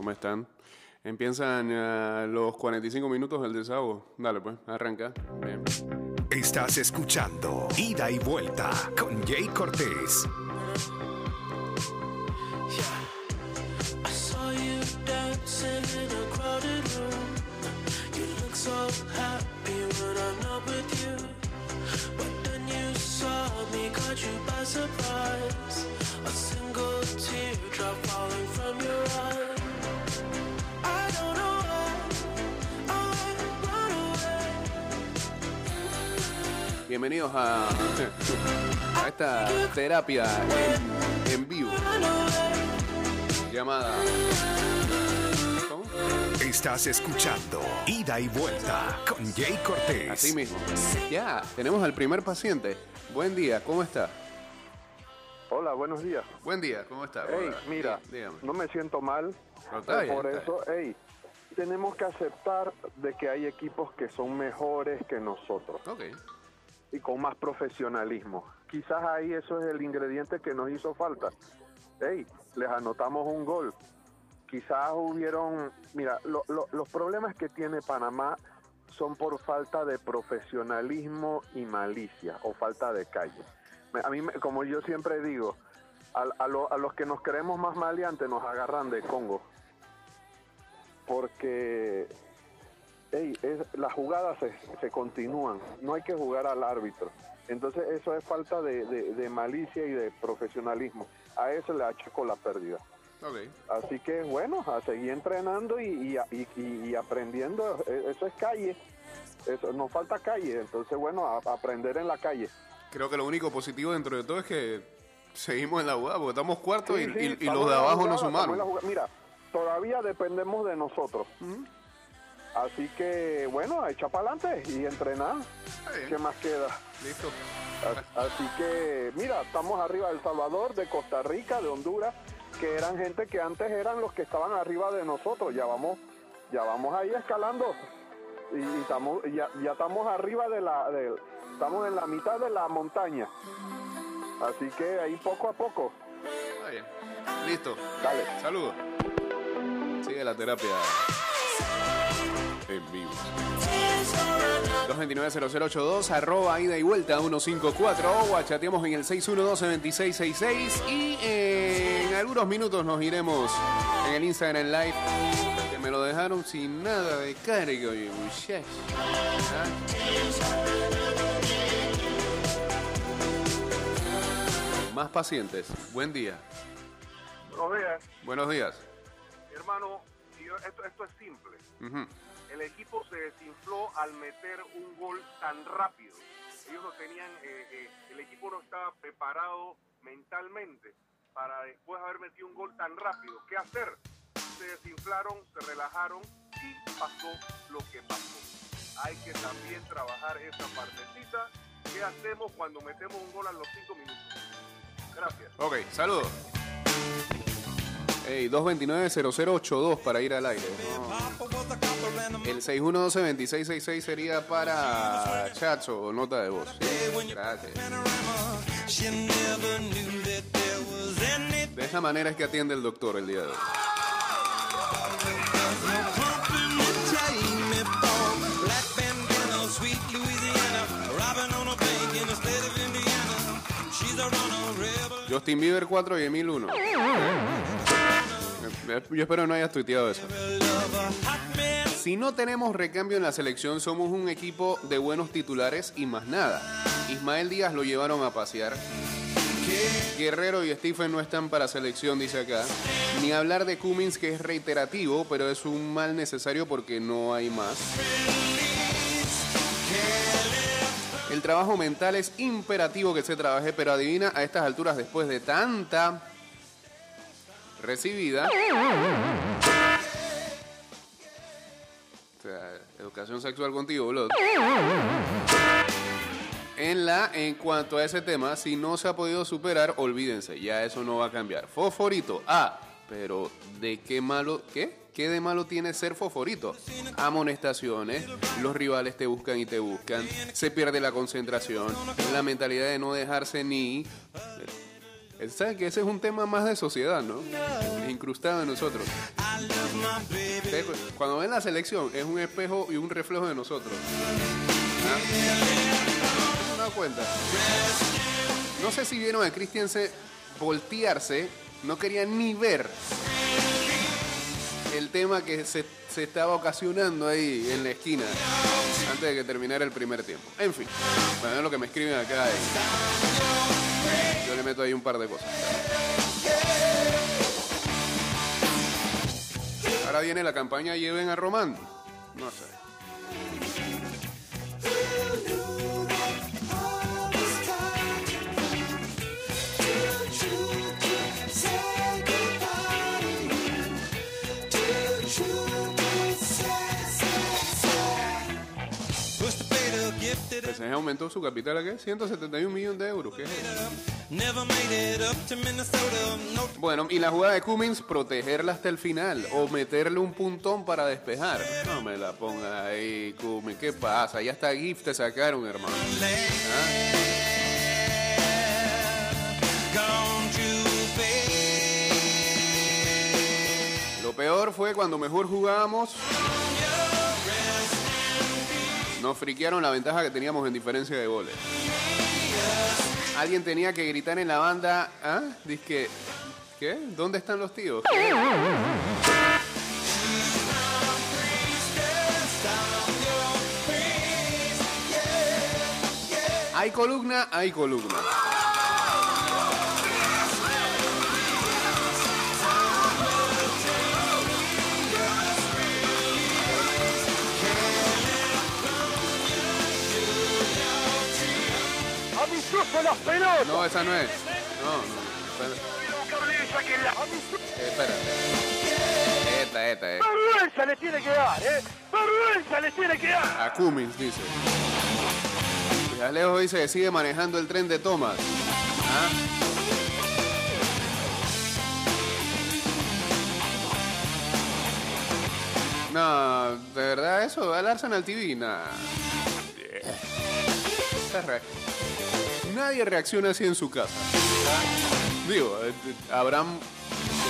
¿Cómo están? Empiezan eh, los 45 minutos del desahogo. Dale, pues, arranca. Bien. Estás escuchando Ida y Vuelta con Jay Cortés. I saw you dancing in a crowded room. You look so happy when I'm not with you. But then you saw me, caught you by surprise. A single teardrop falling from your eye. Bienvenidos a, a esta terapia en, en vivo llamada. ¿Cómo? Estás escuchando Ida y Vuelta con Jay Cortés. Así mismo. Ya, tenemos al primer paciente. Buen día, ¿cómo está? Hola, buenos días. Buen día, ¿cómo está? Hey, Hola, mira, dí- no me siento mal. No, está bien, por está eso, hey, tenemos que aceptar de que hay equipos que son mejores que nosotros Ok. Y con más profesionalismo. Quizás ahí eso es el ingrediente que nos hizo falta. Hey, les anotamos un gol. Quizás hubieron, mira, lo- lo- los problemas que tiene Panamá son por falta de profesionalismo y malicia o falta de calle. A mí, como yo siempre digo, a, a lo- a los que nos creemos más maleantes nos agarran de Congo. Porque ey, es- las jugadas se, se continúan, no hay que jugar al árbitro. Entonces eso es falta de, de- de malicia y de profesionalismo. A eso le achaco la pérdida. Ok. Así que bueno, a seguir entrenando y, y- y- y- aprendiendo, E- eso es calle, eso nos falta calle, entonces bueno, a- aprender en la calle. Creo que lo único positivo dentro de todo es que seguimos en la jugada, porque estamos cuartos Sí, y, sí, los de abajo jugada, no estamos en la sumaron. Mira, todavía dependemos de nosotros. Así que bueno, echa para adelante y entrenar. ¿Qué más queda? Listo. A- Así que, mira, estamos arriba de El Salvador, de Costa Rica, de Honduras, que eran gente que antes eran los que estaban arriba de nosotros. Ya vamos, ya vamos ahí escalando y, y estamos, ya, ya estamos arriba de la, de- estamos en la mitad de la montaña. Así que ahí poco a poco, Está bien. Listo. dale. Saludos. Sigue la terapia en vivo. 229-0082, arroba ida y vuelta 154 o chateamos en el 612-2666 y eh, en algunos minutos nos iremos en el Instagram Live que me lo dejaron sin nada de carga, oye, muchachos. ¿Ah? Más pacientes. Buen día. Buenos días, Buenos días. hermano. yo- esto, esto es simple. El equipo se desinfló al meter un gol tan rápido. Ellos no tenían, eh, eh, el equipo no estaba preparado mentalmente para después haber metido un gol tan rápido. ¿Qué hacer? Se desinflaron, se relajaron y pasó lo que pasó. Hay que también trabajar esa partecita. ¿Qué hacemos cuando metemos un gol a los cinco minutos? Gracias. Ok, saludos. Ey, 229-0082 para ir al aire. No. El 612-2666 sería para Chacho o nota de voz. Gracias. De esa manera es que atiende el doctor el día de hoy. Justin Bieber 4 y Emil 1. Yo espero no hayas tuiteado eso. Si no tenemos recambio en la selección, somos un equipo de buenos titulares y más nada. Ismael Díaz lo llevaron a pasear. Guerrero y Stephen no están para selección, dice acá. Ni hablar de Cummins, que es reiterativo, pero es un mal necesario porque no hay más. El trabajo mental es imperativo que se trabaje, pero adivina a estas alturas, después de tanta recibida. Sea, educación sexual contigo, Blood. En la, en cuanto a ese tema, si no se ha podido superar, olvídense, ya eso no va a cambiar. Fosforito, ah, pero ¿de qué malo, qué? ¿Qué de malo tiene ser fosforito? Amonestaciones, los rivales te buscan y te buscan, se pierde la concentración, la mentalidad de no dejarse ni... ¿Saben que ese es un tema más de sociedad, no? Incrustado en nosotros. Cuando ven la selección, es un espejo y un reflejo de nosotros. ¿Ah? ¿No se cuenta? No sé si vieron a Christiansen voltearse, no quería ni ver el tema que se, se estaba ocasionando ahí en la esquina antes de que terminara el primer tiempo. En fin, bueno, es lo que me escriben acá. Meto un par de cosas. Ahora viene la campaña Lleven a Román. No sé. El PSG aumentó su capital a qué? 171 millones de euros. ¿Qué es eso? Bueno, y la jugada de Cummins, protegerla hasta el final o meterle un puntón para despejar. No me la pongas ahí, Cummins. ¿Qué pasa? Ya hasta GIF te sacaron, hermano. ¿Ah? Lo peor fue cuando mejor jugábamos. Nos friquearon la ventaja que teníamos en diferencia de goles. Alguien tenía que gritar en la banda, ¿ah? Dice ¿qué? ¿Dónde están los tíos? Hay columna, hay columna. ¡Amistoso las pelotas! No, esa no es. No, no. Espera. Eh, Espérate. Esta, esta, eh. ¡Vergüenza le tiene que dar, eh! ¡Vergüenza le tiene que dar! A Cummins, dice. Y Alejo dice que sigue manejando el tren de Thomas. ¿Ah? No, de verdad eso, al Arsenal TV, nada. Re- Nadie reacciona así en su casa. Digo, eh, eh, Abraham,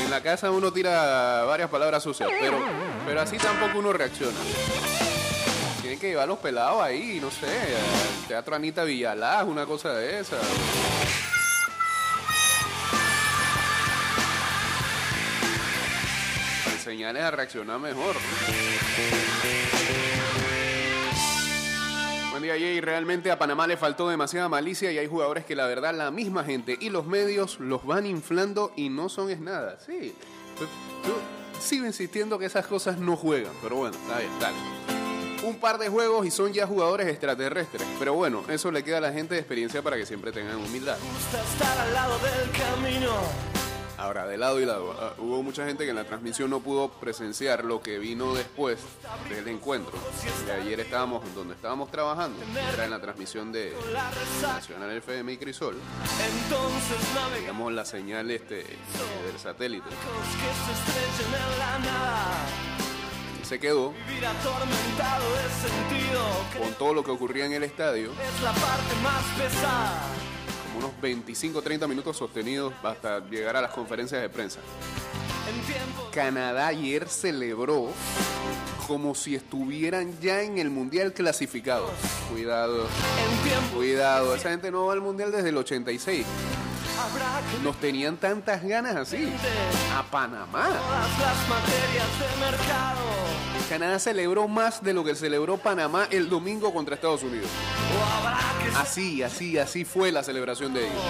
en la casa uno tira varias palabras sucias, pero, pero así tampoco uno reacciona. Tienen que llevar los pelados ahí, no sé, al Teatro Anita Villalaz, una cosa de esa. Enseñarles a reaccionar mejor. Día. Realmente a Panamá le faltó demasiada malicia y hay jugadores que la verdad la misma gente y los medios los van inflando y no son es nada. Sí. Sigo insistiendo que esas cosas no juegan, pero bueno, está bien, dale. Un par de juegos y son ya jugadores extraterrestres. Pero bueno, eso le queda a la gente de experiencia para que siempre tengan humildad. Ahora, de lado y lado, ah, hubo mucha gente que en la transmisión no pudo presenciar lo que vino después del encuentro. De ayer estábamos donde estábamos trabajando, era en la transmisión de Nacional FM y Crisol. Teníamos la señal este, del satélite. se. Y quedó con todo lo que ocurría en el estadio, Es la parte más pesada. Unos 25-30 minutos sostenidos hasta llegar a las conferencias de prensa. Canadá ayer celebró como si estuvieran ya en el mundial clasificado. Cuidado, cuidado, esa gente no va al mundial desde el 86. habrá que Nos tenían tantas ganas así. A Panamá. las materias de mercado. Canadá celebró más de lo que celebró Panamá el domingo contra Estados Unidos. Así, así, así fue la celebración de ellos.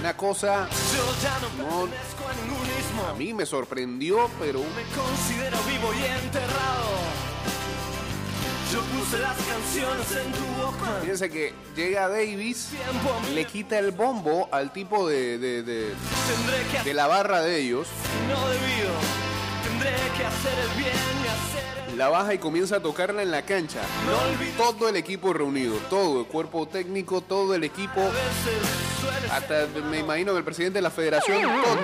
Una cosa yo ya no a ningún ismo. a mí me sorprendió, pero Me considero vivo y enterrado. Yo puse las canciones en tu boca. fíjense que llega Davis, le quita el bombo al tipo de, de- de- de la barra de ellos, no debido. La baja y comienza a tocarla en la cancha. No Todo el equipo reunido, todo, el cuerpo técnico, todo el equipo, hasta me imagino que el presidente de la federación, todo.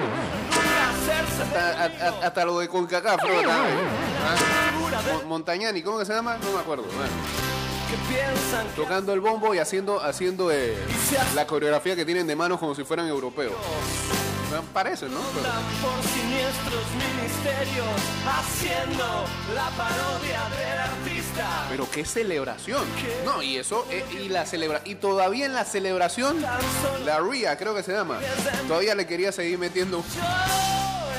Hasta, a- a- hasta lo de Concacaf, también. Ah, Montañani, ¿cómo que se llama? No me acuerdo. Bueno, tocando el bombo y haciendo, haciendo eh, la coreografía que tienen de manos como si fueran europeos. Parece, ¿no? Pero- por siniestros ministerios, haciendo la parodia del artista. Pero qué celebración. No, y eso, eh, y la celebra y todavía en la celebración, la Ria, creo que se llama, todavía le quería seguir metiendo.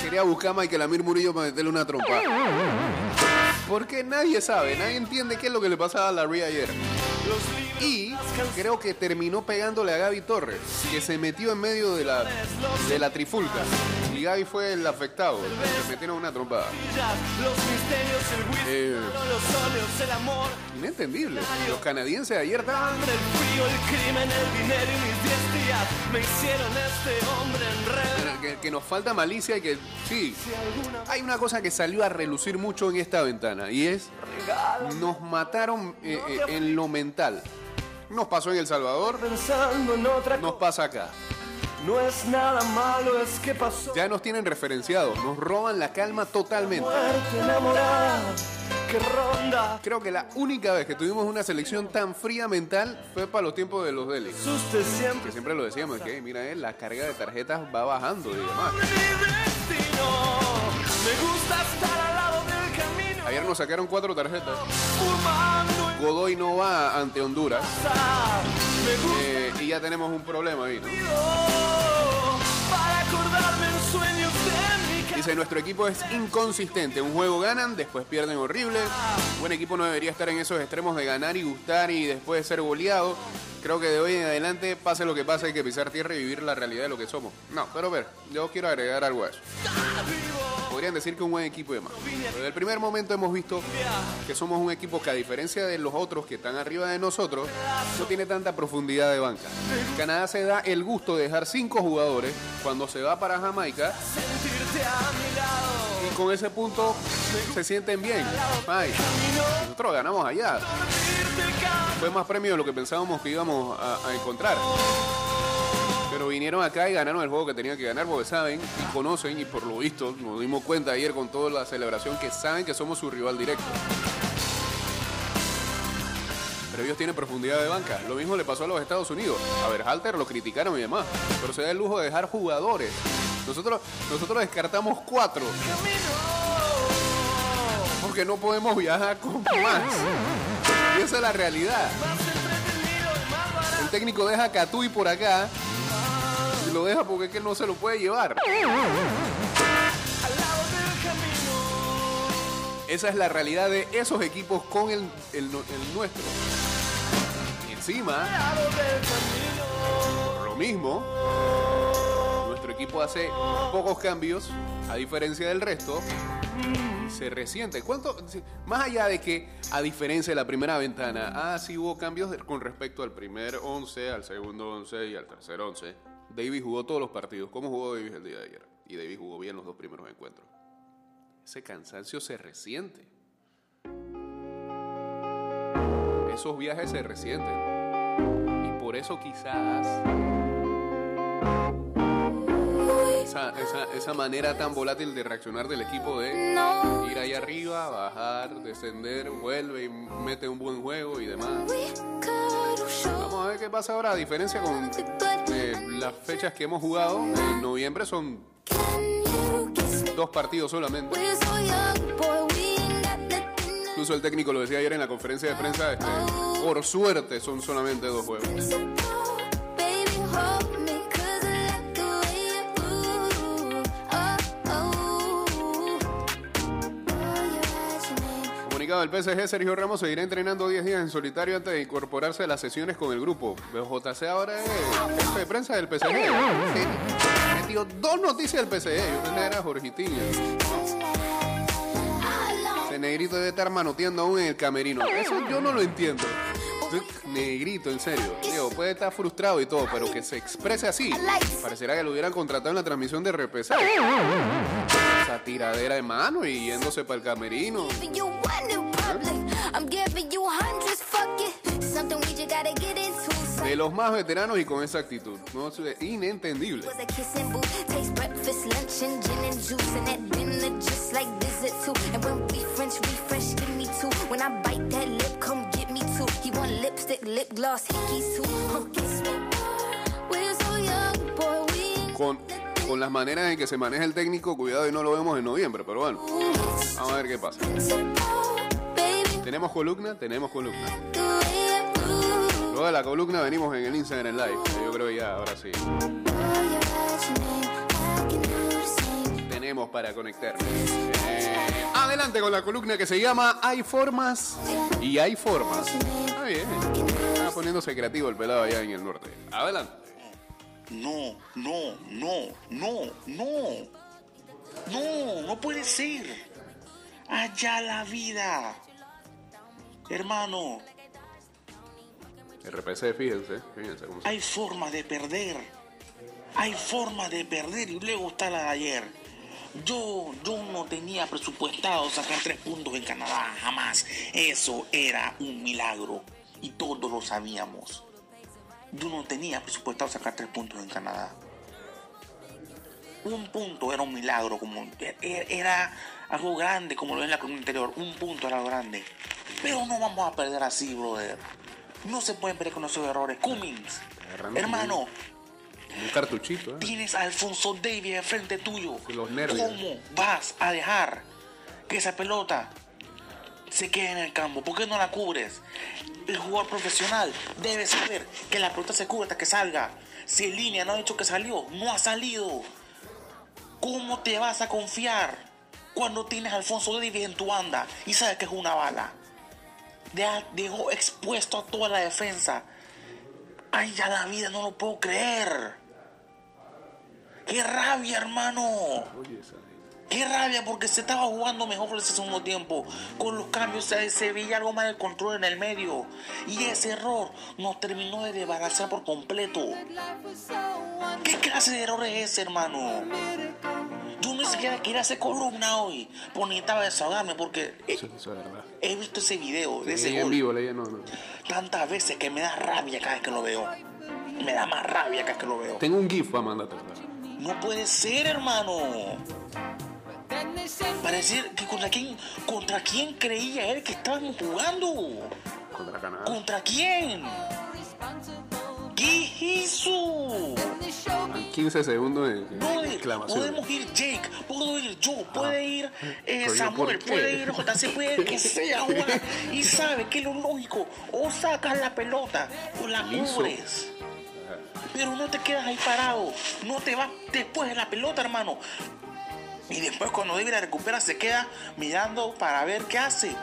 Quería buscar a Michael Amir Murillo para meterle una trompa. Porque nadie sabe, nadie entiende qué es lo que le pasaba a la Ria ayer. Y creo que terminó pegándole a Gaby Torres, que se metió en medio de la, de la trifulca. Y Gaby fue el afectado, le metieron una trompada. Eh, inentendible. Los canadienses ayer estaban el frío, el crimen, el dinero y mis diez días me hicieron este hombre en red. que, que nos falta malicia y que sí, hay una cosa que salió a relucir mucho en esta ventana y es nos mataron eh, eh, en lo mental. Nos pasó en El Salvador, Pensando en otra nos pasa acá. no es nada malo, es que pasó. Ya nos tienen referenciados, nos roban la calma totalmente. Creo que la única vez que tuvimos una selección tan fría mental fue para los tiempos de los siempre Que siempre lo decíamos, que mira, eh, la carga de tarjetas va bajando y demás. Ayer nos sacaron cuatro tarjetas. Godoy no va ante Honduras. eh, y ya tenemos un problema ahí, ¿no? Dice, nuestro equipo es inconsistente. Un juego ganan, después pierden horrible. Un buen equipo no debería estar en esos extremos de ganar y gustar y después ser goleado. Creo que de hoy en adelante, pase lo que pase, hay que pisar tierra y vivir la realidad de lo que somos. No, pero a ver, yo quiero agregar algo a eso. Podrían decir que un buen equipo y demás. Pero desde el primer momento hemos visto que somos un equipo que a diferencia de los otros que están arriba de nosotros, no tiene tanta profundidad de banca. Canadá se da el gusto de dejar cinco jugadores cuando se va para Jamaica y con ese punto se sienten bien. Ay, nosotros ganamos allá. Fue más premio de lo que pensábamos que íbamos a encontrar. Vinieron acá y ganaron el juego que tenían que ganar porque saben y conocen y por lo visto nos dimos cuenta ayer con toda la celebración que saben que somos su rival directo. Pero ellos tienen profundidad de banca. Lo mismo le pasó a los Estados Unidos. A ver, Halter lo criticaron y demás. Pero se da el lujo de dejar jugadores. Nosotros, nosotros descartamos cuatro. Porque no podemos viajar con más. Y esa es la realidad. El técnico deja a Catui por acá. Lo deja porque es que él no se lo puede llevar. Esa es la realidad de esos equipos con el, el nu- el nuestro. Y encima, lo mismo, nuestro equipo hace pocos cambios, a diferencia del resto, se resiente. ¿Cuánto? Más allá de que, a diferencia de la primera ventana, ah, sí hubo cambios con respecto al primer 11, al segundo 11 y al tercer 11. Davis jugó todos los partidos. ¿Cómo jugó Davis el día de ayer? Y Davis jugó bien los dos primeros encuentros. Ese cansancio se resiente. Esos viajes se resienten. Y por eso quizás esa, esa- esa manera tan volátil de reaccionar del equipo de ir ahí arriba, bajar, descender, vuelve y mete un buen juego y demás. Vamos a ver qué pasa ahora, a diferencia con las fechas que hemos jugado. En noviembre son dos partidos solamente. Incluso el técnico lo decía ayer en la conferencia de prensa, este, por suerte son solamente dos juegos. Comunicado del PSG, Sergio Ramos seguirá entrenando 10 días en solitario antes de incorporarse a las sesiones con el grupo. Pero JC ahora es jefe de prensa del PSG. Metió dos noticias del PSG. Yo pensé era Jorgitinho. Ese negrito debe estar manoteando aún en el camerino. Eso yo no lo entiendo. Negrito, en serio. Digo, puede estar frustrado y todo, pero que se exprese así. Parecerá que lo hubieran contratado en la transmisión de RPC. Esa tiradera de mano y yéndose para el camerino. De los más veteranos y con esa actitud. No, es inentendible. Want lipstick, lip gloss, hickeys too. Huh, kiss me. We're so young, boy, we ain't Con Con las maneras en que se maneja el técnico, cuidado y no lo vemos en noviembre, pero bueno, vamos a ver qué pasa. ¿Tenemos columna? Tenemos columna. Luego de la columna venimos en el Instagram Live. Yo creo que ya, ahora sí. Tenemos para conectarnos. Eh, adelante con la columna que se llama Hay formas y hay formas. Está bien. Está poniéndose creativo el pelado allá en el norte. Adelante. No, no, no, no, no. No, no puede ser. Allá la vida. Hermano, RPC, fíjense. Fíjense cómo se- hay formas de perder. Hay formas de perder y luego está la de ayer. Yo, yo no tenía presupuestado sacar tres puntos en Canadá, jamás. Eso era un milagro y todos lo sabíamos. Yo no tenía presupuestado sacar tres puntos en Canadá. Un punto era un milagro, como e- era algo grande, como lo es en la columna anterior. Un punto era algo grande. Pero no vamos a perder así, brother. No se pueden perder con esos errores. Cummings, Agarrando hermano, Un cartuchito, ¿eh? tienes a Alfonso Davis enfrente tuyo. Y los nervios. ¿Cómo vas a dejar que esa pelota se quede en el campo? ¿Por qué no la cubres? El jugador profesional debe saber que la pelota se cubre hasta que salga. Si en línea no ha dicho que salió, no ha salido. ¿Cómo te vas a confiar cuando tienes a Alfonso Davis en tu banda y sabes que es una bala? Dejó expuesto a toda la defensa. Ay, ya la vida, no lo puedo creer. ¡Qué rabia, hermano! ¡Qué rabia! Porque se estaba jugando mejor ese segundo tiempo. Con los cambios se, veía algo mal el control en el medio. Y ese error nos terminó de desbalancear por completo. ¿Qué clase de error es ese, hermano? Yo ni siquiera quería hacer columna hoy. Pues necesitaba desahogarme porque he, eso- eso es verdad. he visto ese video de ese gol vivo, leí, no, no. tantas veces que me da rabia cada vez que lo veo. Me da más rabia cada vez que lo veo. Tengo un GIF para mandarte. No puede ser, hermano. Parecer que contra quién, contra quién creía él que estábamos jugando. Contra Canadá. ¿Contra quién? ¿Qué hizo? 15 segundos de de Brother, exclamación. podemos ir Jake, puedo ir yo, puede ir eh, Samuel, puede ir JC, puede ir que sea jugar. Y sabe que es lo lógico. O sacas la pelota o la cubres. Pero no te quedas ahí parado. No te vas después de la pelota, hermano. Y después cuando David la recupera se queda mirando para ver qué hace.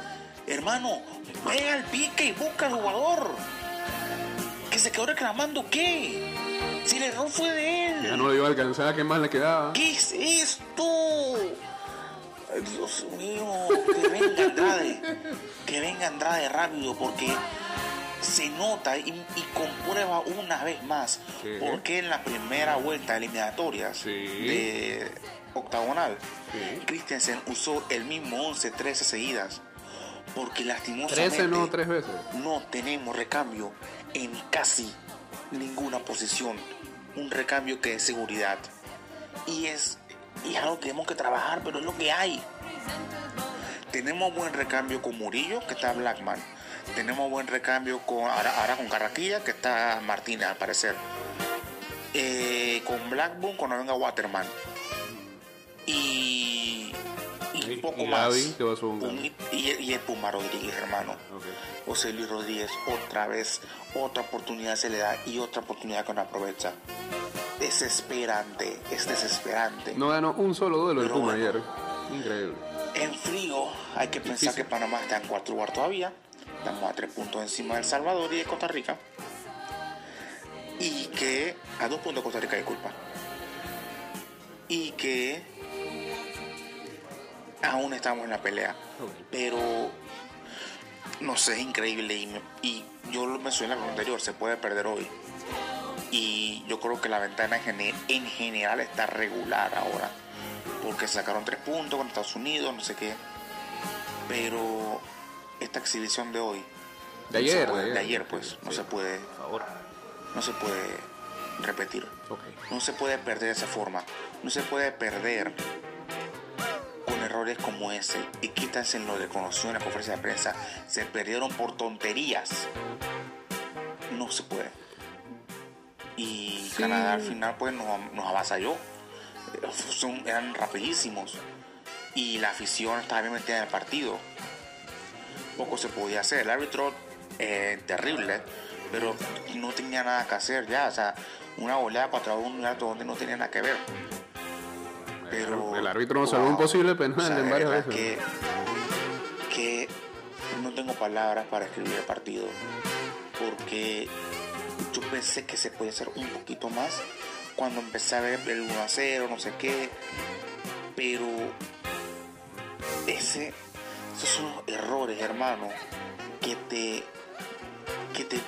Hermano, ve al pique y busca al jugador. Que se quedó reclamando qué. Si el error fue de él. Ya no le iba a alcanzar, ¿qué más le quedaba? ¿Qué es esto? Ay, Dios mío, que venga Andrade, que venga Andrade rápido porque se nota y, y comprueba una vez más Sí. porque en la primera vuelta Sí. de octagonal, Sí. Christensen usó el mismo 11 13 seguidas porque lastimosamente 13 no, tres veces. no tenemos recambio en casi ninguna posición. Un recambio que es seguridad. Y es, y es algo que tenemos que trabajar, pero es lo que hay. Tenemos buen recambio con Murillo, que está Blackman. Tenemos buen recambio con ahora, ahora con Carraquilla, que está Martínez al parecer. Eh, con Blackburn cuando venga Waterman. Y, y un poco y más. Que va a un y, y el Puma Rodríguez, hermano. Ok. José Luis Rodríguez, otra vez, otra oportunidad se le da y otra oportunidad que no aprovecha. Desesperante, es desesperante. No ganó un solo duelo el Puma bueno. ayer. Increíble. En frío, hay que pensar que Panamá está en cuarto lugar todavía. Estamos a tres puntos encima de El Salvador y de Costa Rica. Y que. A dos puntos de Costa Rica, disculpa. Y que. Aún estamos en la pelea. Pero. No sé, es increíble. Y, yo lo mencioné en la anterior, se puede perder hoy. Y yo creo que la ventana en, gene- en general está regular ahora. Porque sacaron tres puntos con Estados Unidos, no sé qué. Pero esta exhibición de hoy. De no ayer, puede- de de ayer. pues. No Sí. se puede. Por favor. No se puede repetir. No se puede perder de esa forma. No se puede perder con errores como ese. Y quítanse lo de conoció en la conferencia de prensa. Se perdieron por tonterías. No se puede. Y Sí. Canadá al final pues nos, nos avasalló. son, eran rapidísimos y la afición estaba bien metida en el partido. Poco se podía hacer. El árbitro, eh, terrible, pero no tenía nada que hacer ya. O sea, una oleada 4 a 1 un acto donde no tenía nada que ver. Pero, El árbitro nos salvó un posible penal O sea, en varias veces. Que, que no tengo palabras para escribir el partido. Porque yo pensé que se podía hacer un poquito más cuando empecé a ver el 1 a 0, no sé qué. Pero ese, esos son los errores, hermano, que te, que te,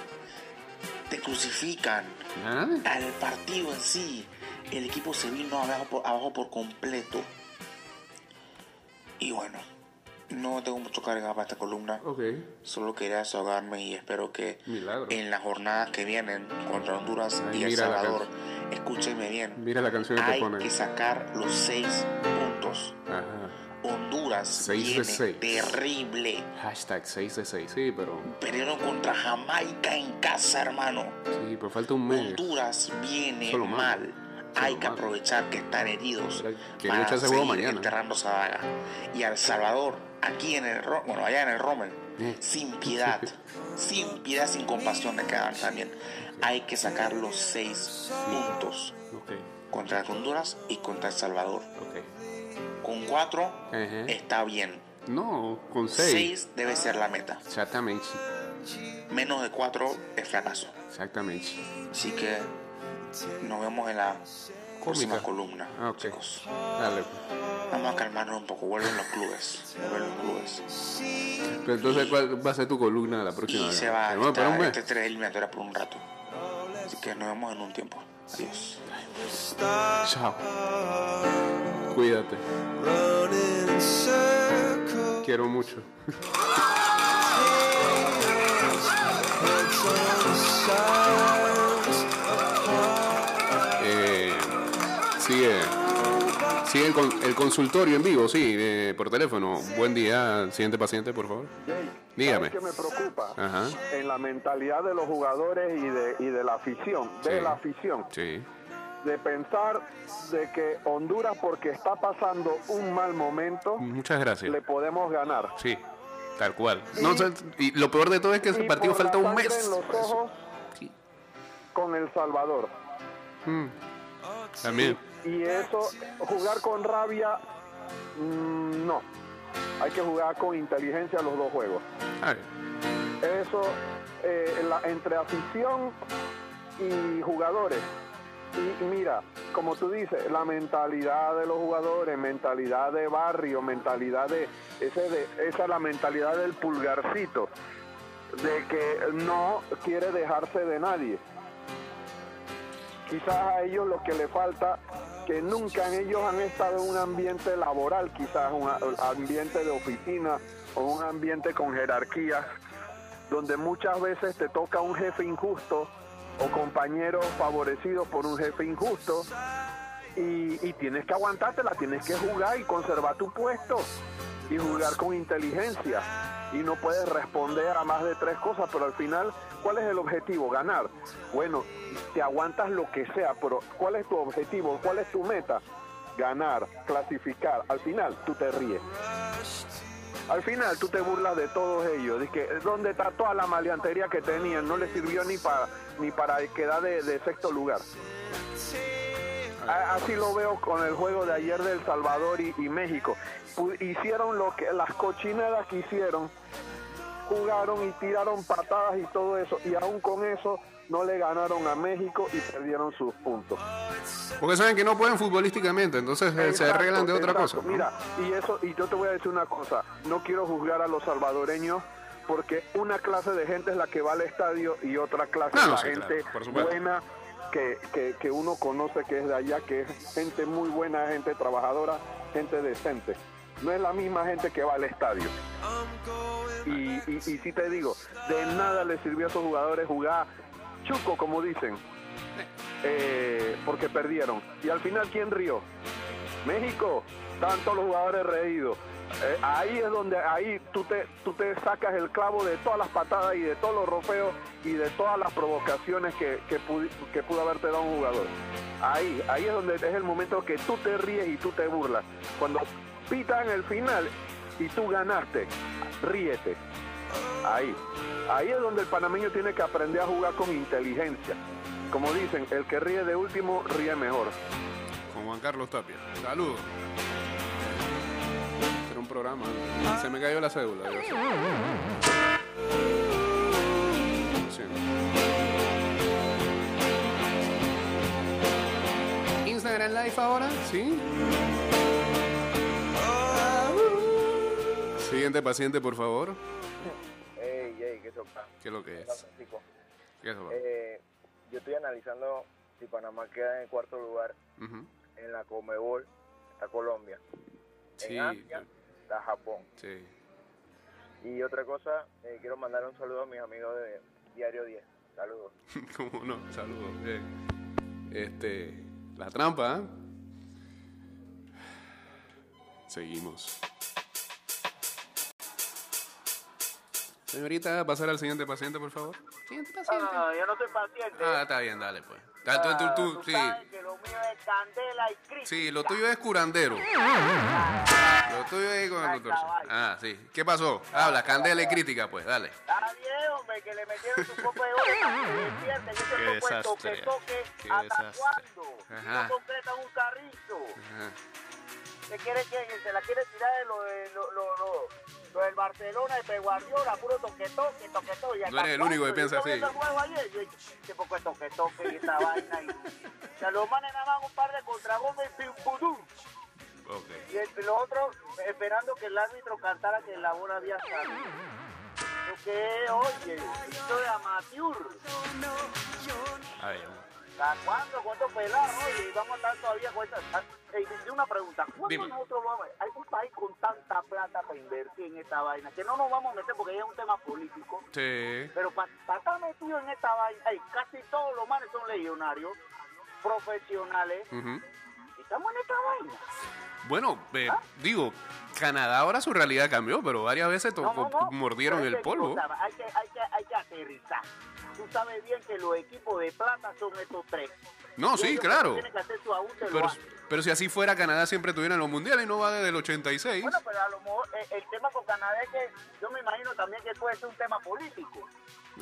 te crucifican Ah, al partido en sí. El equipo se vino abajo por, abajo por completo. Y bueno, no tengo mucho carga para esta columna. ok. Solo quería desahogarme y espero que Milagro. en las jornadas que vienen contra Honduras Ay, y El Salvador, escúchenme bien, Mira la canción que te hay pone. que sacar los seis puntos. Ajá. Honduras de terrible. Hashtag 6 de 6. Sí, pero. Perdieron contra Jamaica en casa, hermano. Sí, pero falta un mes. Honduras viene Solo mal. Hay que aprovechar que están heridos Quieren para seguir mañana. enterrando esa daga. Y al Salvador, aquí en el bueno, allá en el Rommel, Mm. sin piedad, sin piedad, sin compasión de quedan también. Hay que sacar los seis puntos Ok, contra Honduras y contra El Salvador. ok. Con cuatro Ajá. está bien. No, con 6. Seis debe ser la meta. Exactamente. Menos de cuatro es fracaso. Exactamente. Así que nos vemos en la próxima columna, Ah, chicos. Dale. pues. Vamos a calmarnos un poco. Vuelven los clubes. Vuelven los clubes. Pero entonces, ¿cuál va a ser tu columna la próxima Y se va Tenemos que esperar un esta, mes. este tres eliminatoria por un rato. Así que nos vemos en un tiempo. Adiós. Chao. Cuídate. Quiero mucho. Eh, sigue. Sigue el, con- el consultorio en vivo, sí, eh, por teléfono. Buen día, siguiente paciente, por favor. Dígame. ¿sabes qué me preocupa? Ajá. En la mentalidad de los jugadores y de, y de la afición, de Sí. la afición, Sí. De pensar de que Honduras, porque está pasando un mal momento, Muchas gracias. le podemos ganar. Sí, tal cual. No, sé, y lo peor de todo es que ese Y partido falta un mes. en los ojos Sí. con El Salvador. Mm. También. Y eso, jugar con rabia, mm, no. Hay que jugar con inteligencia los dos juegos. Ay, Eso, eh, la- entre afición y jugadores. Y mira, como tú dices, la mentalidad de los jugadores, mentalidad de barrio, mentalidad de, ese de esa es la mentalidad del pulgarcito, de que no quiere dejarse de nadie. Quizás a ellos lo que le falta, que nunca en ellos han estado en un ambiente laboral, quizás un ambiente de oficina o un ambiente con jerarquías, donde muchas veces te toca un jefe injusto o compañeros favorecidos por un jefe injusto y, tienes que aguantártela, tienes que jugar y conservar tu puesto y jugar con inteligencia y no puedes responder a más de tres cosas, pero al final, ¿cuál es el objetivo? Ganar. Bueno, te aguantas lo que sea, pero ¿cuál es tu objetivo? ¿Cuál es tu meta? Ganar, clasificar. Al final, tú te ríes. Al final tú te burlas de todos ellos, de que dónde está toda la maleantería que tenían, no les sirvió ni para ni para quedar de, de sexto lugar. Así lo veo con el juego de ayer del Salvador y, y México. Hicieron lo que las cochinadas que hicieron, jugaron y tiraron patadas y todo eso, y aún con eso no le ganaron a México y perdieron sus puntos. Porque saben que no pueden futbolísticamente, entonces eh, se arreglan de otra exacto. cosa. ¿no? Mira, y eso, y yo te voy a decir una cosa, no quiero juzgar a los salvadoreños porque una clase de gente es la que va al estadio y otra clase No, es la gente claro, buena que, que, que uno conoce que es de allá, que es gente muy buena, gente trabajadora, gente decente. No es la misma gente que va al estadio. Y, y, y sí te digo, de nada le sirvió a esos jugadores jugar chuco, como dicen, eh, porque perdieron. Y al final, ¿quién rió? México. todos los jugadores reídos. Eh, ahí es donde ahí tú te, tú te sacas el clavo de todas las patadas y de todos los ropeos y de todas las provocaciones que, que, que pudo haberte dado un jugador. Ahí, ahí es donde es el momento que tú te ríes y tú te burlas. Cuando pitan el final y tú ganaste, ríete. Ahí. Ahí es donde el panameño tiene que aprender a jugar con inteligencia. Como dicen, el que ríe de último ríe mejor. Con Juan Carlos Tapia. Saludos. Era un programa. Se me cayó la cédula. Instagram Live ahora, ¿sí? Siguiente paciente, por favor. ¿Qué es lo que es? Eh, yo estoy analizando si Panamá queda en cuarto lugar en la Comebol, está Colombia. Sí, En Asia está Japón. sí. Y otra cosa, eh, quiero mandarle un saludo a mis amigos de Diario 10. Saludos. ¿Cómo no? Saludos. Eh, Este, la trampa. ¿eh? Seguimos. Señorita, pasar al siguiente paciente, por favor. Siguiente paciente. Ah, yo no soy paciente. Ah, está bien, dale, pues. Ah, tú, tú, tú, tú sí. sabes que lo mío es candela y crítica. Sí, lo tuyo es curandero. Lo tuyo es con el doctor. Ah, sí. ¿Qué pasó? Habla, candela y crítica, pues, dale. Está bien, hombre, que le metieron su copa de oro Qué desastre. toque. Qué ¿Hasta desastre. cuándo? Ajá. no concretan un carrito. Ajá. ¿Qué quiere que se la quiere tirar de lo, de, lo, lo, lo, lo del Barcelona, Pep Guardiola, puro toque, toque, toque, toque. ¿Y Tú eres el único que piensa así. Yo el ayer, yo dije, qué poco toque, toque y esta vaina. Y, o sea, los manes nada más un par de contragomes y pim, pudum. Ok. Y el- los otros esperando que el árbitro cantara que la bola había salido. Porque, oye, esto de amateur. A ver. ¿Hasta cuándo? ¿Cuánto pelar? Oye, y vamos a estar todavía con esta... Ey, de una pregunta. ¿Cuándo Dime. nosotros vamos a... Hay un país con tanta plata para invertir en esta vaina que no nos vamos a meter porque ya es un tema político. Sí. Pero para estar metido en esta vaina, ey, casi todos los manes son legionarios, profesionales, y estamos en esta vaina. Bueno, eh, digo, Canadá ahora su realidad cambió, pero varias veces to- No, no, no. mordieron el polvo. que, hay, que, hay que aterrizar. Tú sabes bien que los equipos de plata son estos tres. No, Y sí, claro. Tienen que hacer su ajuste, lo Pero, pero si así fuera, Canadá siempre tuviera los mundiales y no va desde el 86. Bueno, pero a lo mejor eh, el tema con Canadá es que yo me imagino también que puede ser un tema político.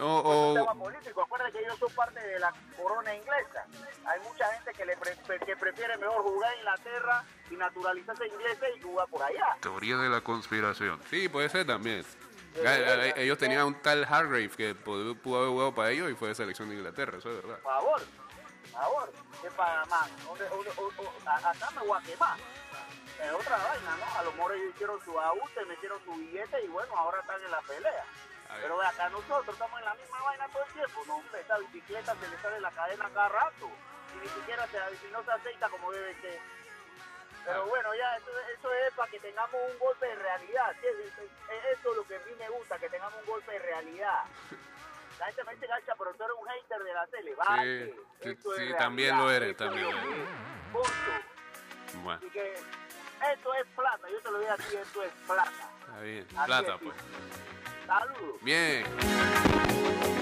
O- un tema político. Acuérdate que ellos son parte de la corona inglesa. Hay mucha gente que, le pre- que prefiere mejor jugar en Inglaterra y naturalizarse inglesa y jugar por allá. Teoría de la conspiración. Sí, puede ser también. Ellos tenían un tal Hargrave que pudo, haber jugado para ellos y fue de selección de Inglaterra, eso es verdad. Por favor, por favor, a- acá me voy a quemar. Es otra vaina, ¿no? A lo mejor ellos hicieron su ajuste, metieron su billete y bueno, ahora están en la pelea. Pero acá nosotros estamos en la misma vaina todo el tiempo. No, hombre, esa bicicleta se le sale la cadena cada rato. Y ni siquiera se, si no se aceita como debe ser. Pero Ah. bueno, ya, eso, eso es para que tengamos un golpe de realidad. ¿sí? Es- es- es- Eso es lo que a mí me gusta, que tengamos un golpe de realidad. La gente me dice gacha, pero tú eres un hater de la tele. Vale, sí, sí, también lo eres, también lo eres. Punto. Bueno, Así que esto es plata, yo te lo digo a ti, esto es plata. está bien. Así Plata, es, pues. Saludos. Bien.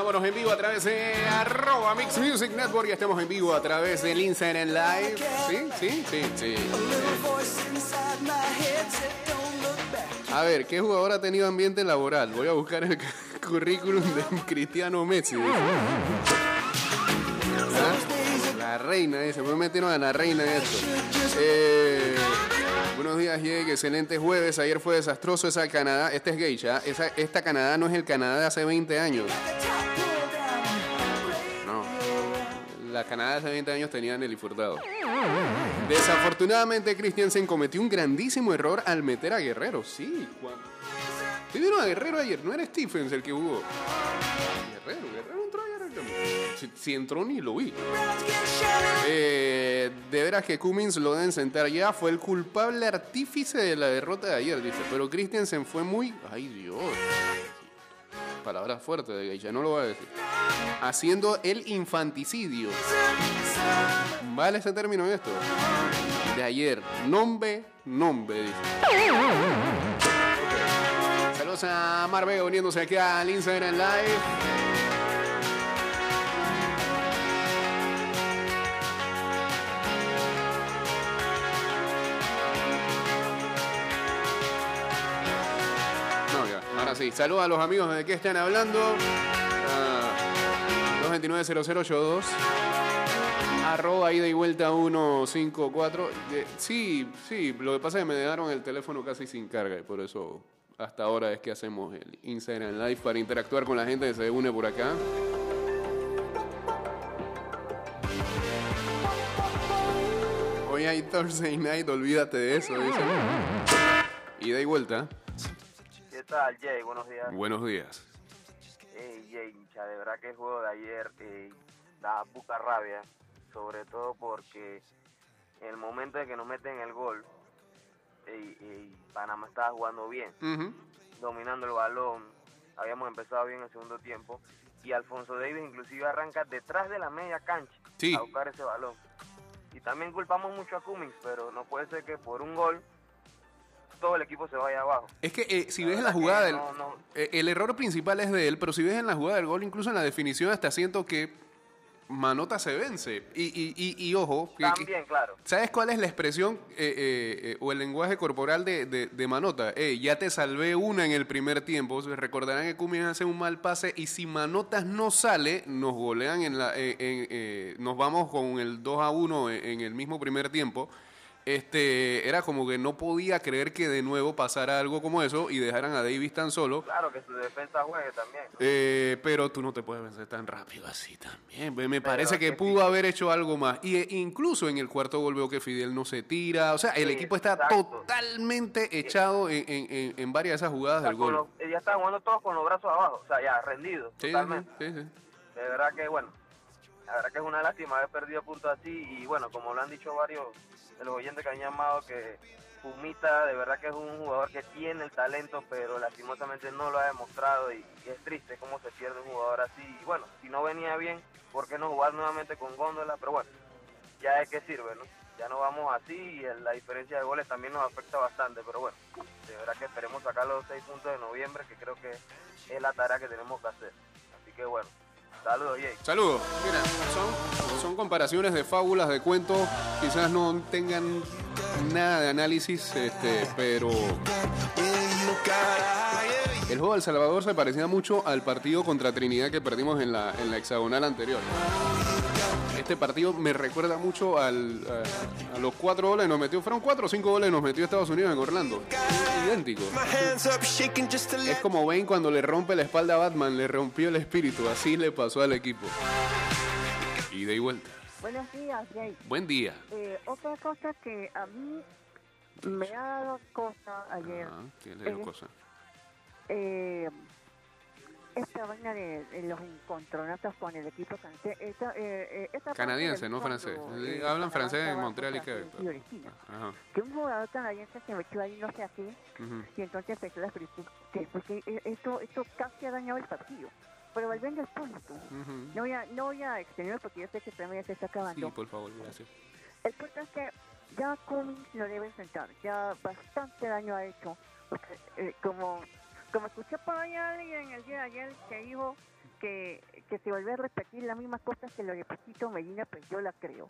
Vámonos en vivo a través de arroba Mix Music Network y estamos en vivo a través del Instagram Live. Sí, sí, sí, sí. A ver, ¿qué jugador ha tenido ambiente laboral? Voy a buscar el currículum de Cristiano Messi. ¿Ah? La reina, dice. Pues metieron a la reina en esto. Eh, buenos días, Diego. Excelente jueves. Ayer fue desastroso esa Canadá. Este es Geisha. Esa, esta Canadá no es el Canadá de hace 20 años. La Canadá de hace 20 años tenía Nelly Furtado. Desafortunadamente, Christiansen cometió un grandísimo error al meter a Guerrero. Sí, cuando- ¿Te vieron a Guerrero ayer? No era Stephens el que jugó. Guerrero, Guerrero entró ayer. Si, entró ni lo vi. Eh, de veras que Cummins lo deben sentar ya. Fue el culpable artífice de la derrota de ayer, dice. Pero Christensen fue muy. Ay, Dios. Palabras fuertes de Geisha, no lo voy a decir. Haciendo el infanticidio. ¿Vale ese término en esto? De ayer. Nombre, nombre, dice. Saludos a Mar Vega uniéndose aquí al Instagram Live. Saludos a los amigos de qué están hablando. Ah, 229-0082. Arroba ida y vuelta 154. Eh, Sí, sí, lo que pasa es que me dejaron el teléfono casi sin carga y por eso hasta ahora es que hacemos el Instagram Live para interactuar con la gente que se une por acá. Hoy hay Thursday Night, olvídate de eso. dice. Ida y vuelta. ¿Qué tal, Jay? Buenos días. Buenos días. Ey, Jay, hincha, de verdad que el juego de ayer eh, da poca rabia, sobre todo porque en el momento de que nos meten el gol, Panamá estaba jugando bien, dominando el balón, habíamos empezado bien el segundo tiempo, y Alfonso Davis inclusive arranca detrás de la media cancha Sí. a buscar ese balón. Y también culpamos mucho a Cummings, pero no puede ser que por un gol todo el equipo se vaya abajo. Es que eh, si La ves en la jugada del, no, no. eh, el error principal es de él, pero si ves en la jugada del gol, incluso en la definición hasta siento que Manota se vence. Y, y, y, y ojo, que- También, claro. ¿sabes cuál es la expresión eh, eh, eh, o el lenguaje corporal de, de- de Manota? Eh, ya te salvé una en el primer tiempo. Recordarán que Cummings hace un mal pase y si Manotas no sale, nos golean en la... eh, en, eh, nos vamos con el 2 a 1 en, en el mismo primer tiempo. Este, era como que no podía creer que de nuevo pasara algo como eso y dejaran a Davis tan solo. Claro que su defensa juegue también. Eh, pero tú no te puedes vencer tan rápido así también. Me- parece que pudo haber hecho algo más. Y eh, incluso en el cuarto gol veo que Fidel no se tira. O sea, el Sí, equipo está exacto. totalmente echado en, en- en- en varias de esas jugadas O sea, del gol. los- ya estaban jugando todos con los brazos abajo, o sea, ya rendidos, Sí, totalmente. sí, sí. De verdad que, bueno, la verdad que es una lástima haber perdido puntos así. Y bueno, como lo han dicho varios de los oyentes que han llamado, que Pumita de verdad que es un jugador que tiene el talento, pero lastimosamente no lo ha demostrado. Y, y es triste cómo se pierde un jugador así. Y bueno, si no venía bien, ¿por qué no jugar nuevamente con Góndola? Pero bueno, ya de qué sirve, ¿no? Ya no vamos así y la diferencia de goles también nos afecta bastante, pero bueno, de verdad que esperemos sacar los seis puntos de noviembre, que creo que es la tarea que tenemos que hacer. Así que bueno, saludos. Saludos. Mira, son, comparaciones de fábulas, de cuentos. Quizás no tengan nada de análisis, este, pero el juego del Salvador se parecía mucho al partido contra Trinidad que perdimos en la, en la hexagonal anterior. Este partido me recuerda mucho al, a, a los cuatro goles que nos metió. Fueron cuatro o cinco goles que nos metió Estados Unidos en Orlando. Idéntico. Es como Bane cuando le rompe la espalda a Batman, le rompió el espíritu. Así le pasó al equipo. Y de vuelta. Buenos días, Jay. Buen día. Eh, otra cosa que a mí me ha dado cosa ayer, Ah, ¿qué le dio Eh, cosa? eh, esta vaina de, de los encontronazos con el equipo francés. Esta, eh, eh, esta Canadiense, no francés. eh, Hablan francés en Montreal y Quebec. Que un jugador canadiense se metió ahí, no sé así, Ujú. y entonces empezó a criticar que porque esto, esto casi ha dañado el partido. Pero volviendo al punto, no voy a, no voy a extender porque yo sé que también se está Sí, acabando. por favor, gracias. El punto es que ya Cummings lo debe enfrentar, ya bastante daño ha hecho. Porque, eh, como, como escuché por ahí a alguien el día de ayer que dijo que, que se volvió a repetir las mismas cosas que lo de Pusito Medina, pues yo la creo.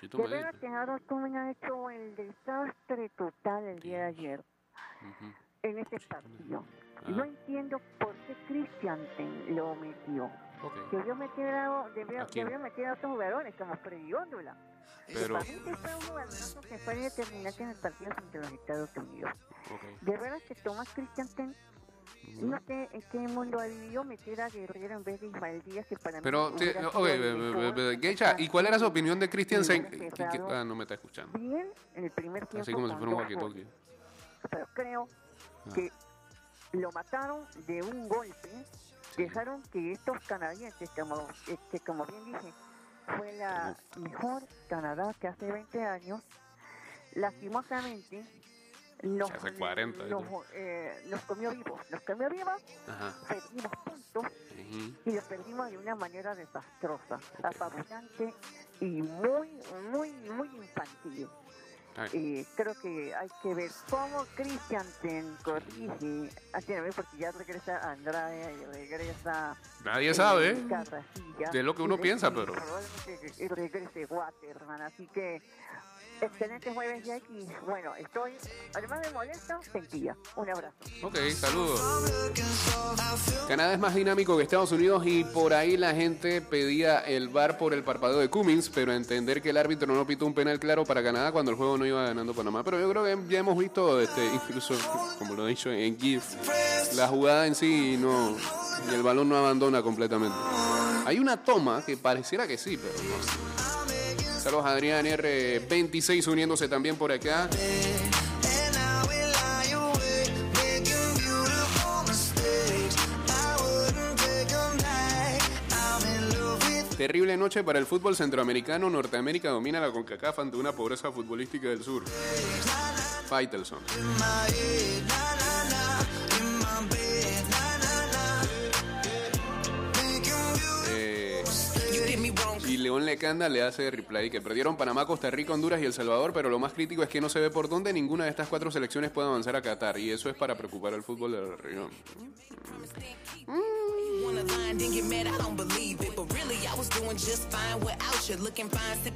De Medina. verdad que Harold Cummings ha hecho el desastre total el día de ayer Ujú. en ese partido. Ah, No entiendo por qué Christiansen lo metió. ok. Debió meter a, debió, debió meter a otros jugadores como Freddy Góndola. Pero, Para mí que fue un jugadorazo que fue determinante en el partido contra los Estados Unidos. De verdad que Tomás Christiansen, no sé en qué mundo ha vivido meter a Guerrero en vez de Ismael Díaz, que para Pero, mí te- hubiera ok, sido el be- be- mejor be- Geisha, ¿y cuál era su opinión de que- cerrado Ah, no me está escuchando. Bien en el primer tiempo. Así como si fuera un walkie-talkie. Pero creo Ah. que lo mataron de un golpe, dejaron que estos canadienses, como, eh, que como bien dije, fue la mejor Canadá que hace 20 años, lastimosamente los, Hace 40, los, eh, los comió vivos, los comió vivos, Ajá. perdimos puntos Ujú. y los perdimos de una manera desastrosa, apabullante y muy, muy, muy infantil. Y creo que hay que ver cómo Christiansen corrige a Tiene porque ya regresa Andrade y regresa Nadie eh, sabe, ¿eh? De lo que uno piensa, pero- probablemente regrese Waterman así que excelente jueves aquí bueno estoy además de molesto sentía un abrazo Ok, saludos. Canadá es más dinámico que Estados Unidos y por ahí la gente pedía el bar por el parpadeo de Cummins, pero entender que el árbitro no pitó un penal claro para Canadá cuando el juego no iba ganando Panamá. Pero yo creo que ya hemos visto, este, incluso, como lo he dicho en GIF, la jugada en sí no, y el balón no abandona completamente. Hay una toma que pareciera que sí, pero no. Saludos a Adrián R26 uniéndose también por acá. Terrible noche para el fútbol centroamericano. Norteamérica domina la CONCACAF ante una pobreza futbolística del sur. Faitelson. León Lecanda le hace replay que perdieron Panamá, Costa Rica, Honduras y El Salvador, pero lo más crítico es que no se ve por dónde ninguna de estas cuatro selecciones puede avanzar a Qatar y eso es para preocupar al fútbol de la región.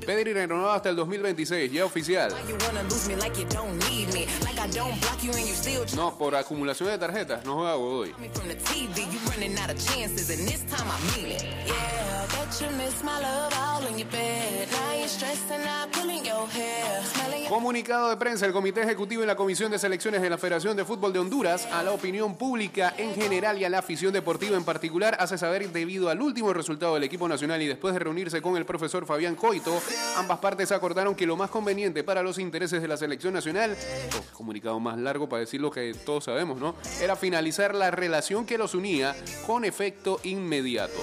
Pedri renovado hasta el 2026, ya oficial. No, por acumulación de tarjetas, no juega Godoy. Comunicado de prensa, el Comité Ejecutivo y la Comisión de Selecciones de la Federación de Fútbol de Honduras, a la opinión pública en general y a la afición deportiva en particular, hace saber debido al último resultado del equipo nacional y después de reunirse con el profesor Fabián Coito, ambas partes acordaron que lo más conveniente para los intereses de la selección nacional, comunicado más largo para decir lo que todos sabemos, ¿no? Era finalizar la relación que los unía con efecto inmediato.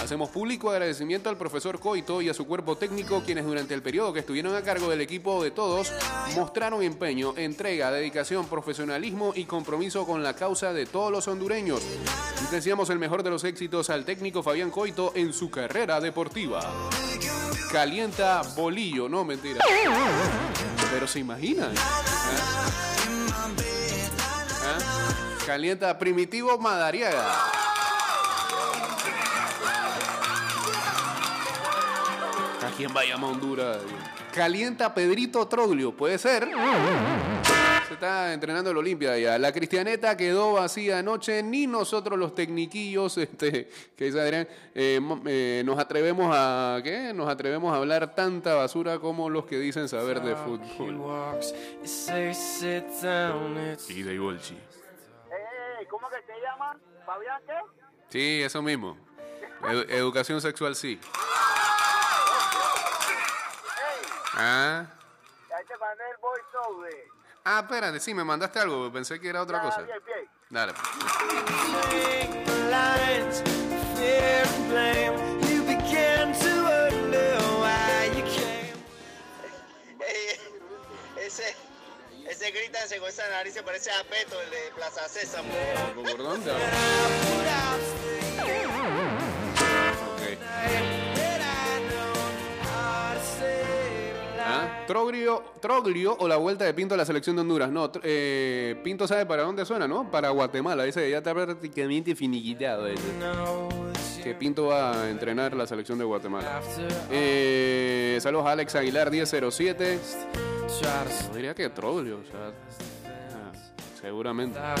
Hacemos público agradecimiento al profesor Coito y a su cuerpo técnico, quienes durante el periodo que estuvieron a cargo del equipo de todos mostraron empeño, entrega, dedicación, profesionalismo y compromiso con la causa de todos los hondureños. Deseamos el mejor de los éxitos al técnico Fabián Coito en su carrera deportiva. Calienta bolillo, no mentira. Pero se imaginan. ¿Ah? ¿Ah? Calienta primitivo Madariaga. ¿A quién va a llamar Honduras? Calienta Pedrito Troglio, puede ser. Se está entrenando el Olimpia ya. La Cristianeta quedó vacía anoche. Ni nosotros los tecniquillos, este, que dice Adrián, eh, eh, nos atrevemos a ¿qué? Nos atrevemos a hablar tanta basura como los que dicen saber de fútbol. Y de Bolchi. ¿Cómo que te llaman? ¿Fabián qué? Sí, eso mismo. Edu- educación sexual sí. Ah. Ahí te mandé el voice. Ah, espérate, sí, me mandaste algo, pensé que era otra Ya, cosa. bien, bien. Dale. Ese, ese gritan con esa nariz se parece a Peto, el de Plaza César. ¿Por dónde? Troglio, Troglio o la vuelta de Pinto a la selección de Honduras. No, eh, Pinto sabe para dónde suena, ¿no? Para Guatemala. Dice que ya está prácticamente finiquitado. eso. Que Pinto va a entrenar la selección de Guatemala. Eh, saludos a Alex Aguilar 1007. Yo diría que Troglio, o sea. ah, seguramente. ¿No? Ah.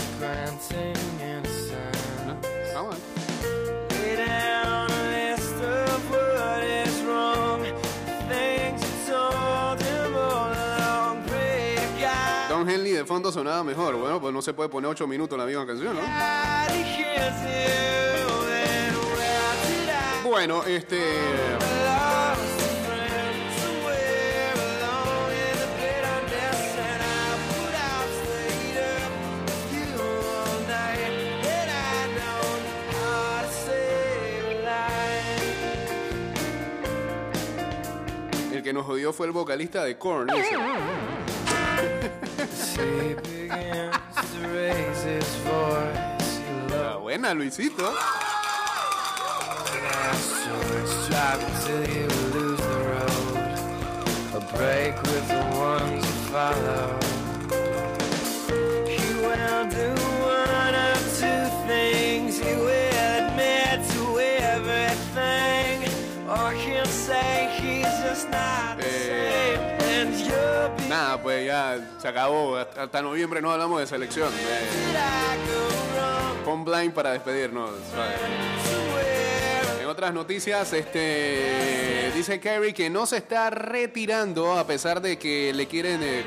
Don de fondo sonaba mejor. Bueno, pues no se puede poner ocho minutos en la misma canción, ¿no? Bueno, este... El que nos jodió fue el vocalista de Korn. Ah, buena, Luisito. A break with the ones who follow. Nada, pues ya se acabó. Hasta noviembre no hablamos de selección. Eh, Pon blind para despedirnos. En otras noticias, este dice Kerry que no se está retirando a pesar de que le quieren, eh,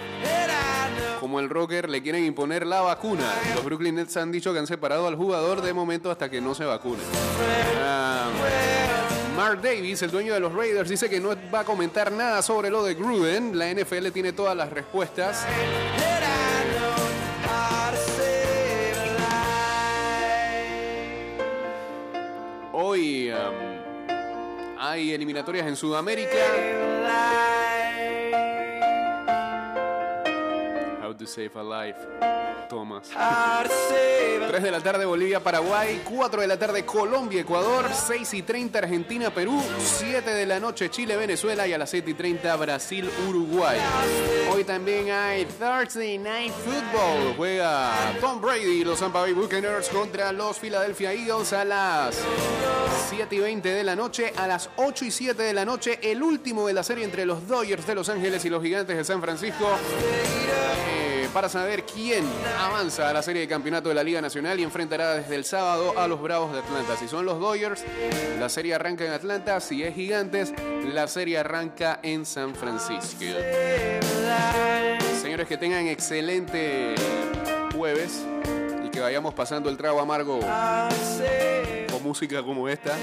como el rocker, le quieren imponer la vacuna. Los Brooklyn Nets han dicho que han separado al jugador de momento hasta que no se vacune. Ah, Mark Davis, el dueño de los Raiders, dice que no va a comentar nada sobre lo de Gruden. La NFL tiene todas las respuestas. Hoy um, hay eliminatorias en Sudamérica. To save a life. Thomas. 3 de la tarde Bolivia, Paraguay. 4 de la tarde Colombia, Ecuador. 6 y 30 Argentina, Perú. 7 de la noche Chile, Venezuela. Y a las 7 y 30 Brasil, Uruguay. Hoy también hay Thursday Night Football. Juega Tom Brady y los Tampa Bay Buccaneers contra los Philadelphia Eagles a las 7 y 20 de la noche. A las 8 y 7 de la noche, el último de la serie entre los Dodgers de Los Ángeles y los Gigantes de San Francisco. Para saber quién avanza a la serie de campeonato de la Liga Nacional y enfrentará desde el sábado a los Bravos de Atlanta. Si son los Dodgers, la serie arranca en Atlanta. Si es Gigantes, la serie arranca en San Francisco. Señores, que tengan excelente jueves y que vayamos pasando el trago amargo con música como esta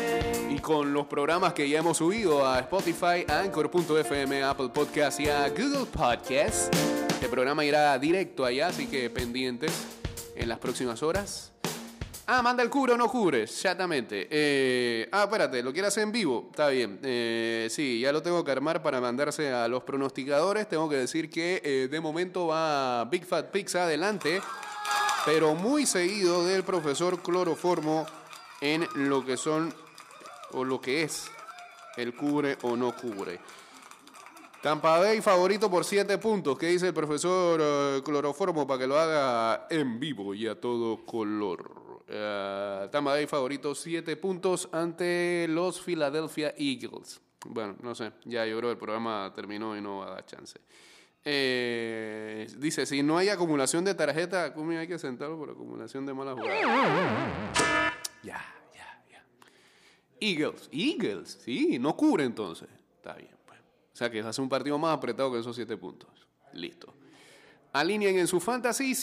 y con los programas que ya hemos subido a Spotify, a Anchor.fm, Apple Podcasts y a Google Podcasts. Este programa irá directo allá, así que pendientes en las próximas horas. Ah, manda el cubre o no cubre, exactamente. Eh, ah, espérate, ¿lo quieres hacer en vivo? Está bien. Eh, sí, ya lo tengo que armar para mandarse a los pronosticadores. Tengo que decir que eh, de momento va Big Fat Pizza adelante, pero muy seguido del profesor Cloroformo en lo que son o lo que es el cubre o no cubre. Tampa Bay favorito por 7 puntos. ¿Qué dice el profesor eh, Cloroformo para que lo haga en vivo y a todo color? Eh, Tampa Bay favorito 7 puntos ante los Philadelphia Eagles. Bueno, no sé, ya yo creo que el programa terminó y no va a dar chance. Eh, dice, si no hay acumulación de tarjeta, ¿cómo hay que sentarlo por acumulación de malas jugadas? Ya, ya, ya. Eagles, Eagles, sí, no cubre entonces. Está bien. O sea que hace un partido más apretado que esos 7 puntos. Listo. Alineen en sus fantasies